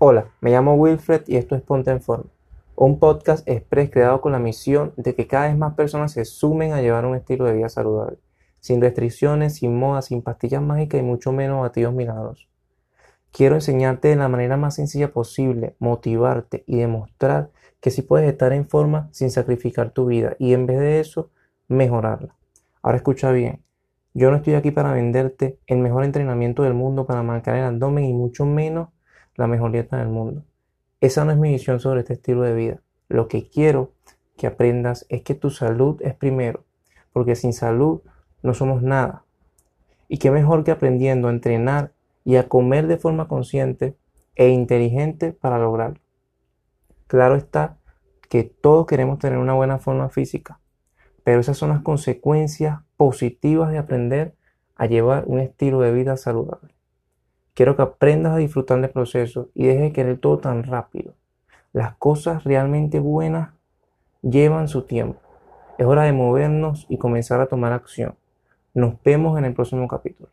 Hola, me llamo Wilfred y esto es Ponte en Forma, un podcast express creado con la misión de que cada vez más personas se sumen a llevar un estilo de vida saludable, sin restricciones, sin modas, sin pastillas mágicas y mucho menos batidos milagrosos. Quiero enseñarte de la manera más sencilla posible, motivarte y demostrar que sí puedes estar en forma sin sacrificar tu vida y en vez de eso, mejorarla. Ahora escucha bien, yo no estoy aquí para venderte el mejor entrenamiento del mundo para marcar el abdomen y mucho menos la mejor dieta del mundo. Esa no es mi visión sobre este estilo de vida. Lo que quiero que aprendas es que tu salud es primero, porque sin salud no somos nada. Y qué mejor que aprendiendo a entrenar y a comer de forma consciente e inteligente para lograrlo. Claro está que todos queremos tener una buena forma física, pero esas son las consecuencias positivas de aprender a llevar un estilo de vida saludable. Quiero que aprendas a disfrutar del proceso y dejes de querer todo tan rápido. Las cosas realmente buenas llevan su tiempo. Es hora de movernos y comenzar a tomar acción. Nos vemos en el próximo capítulo.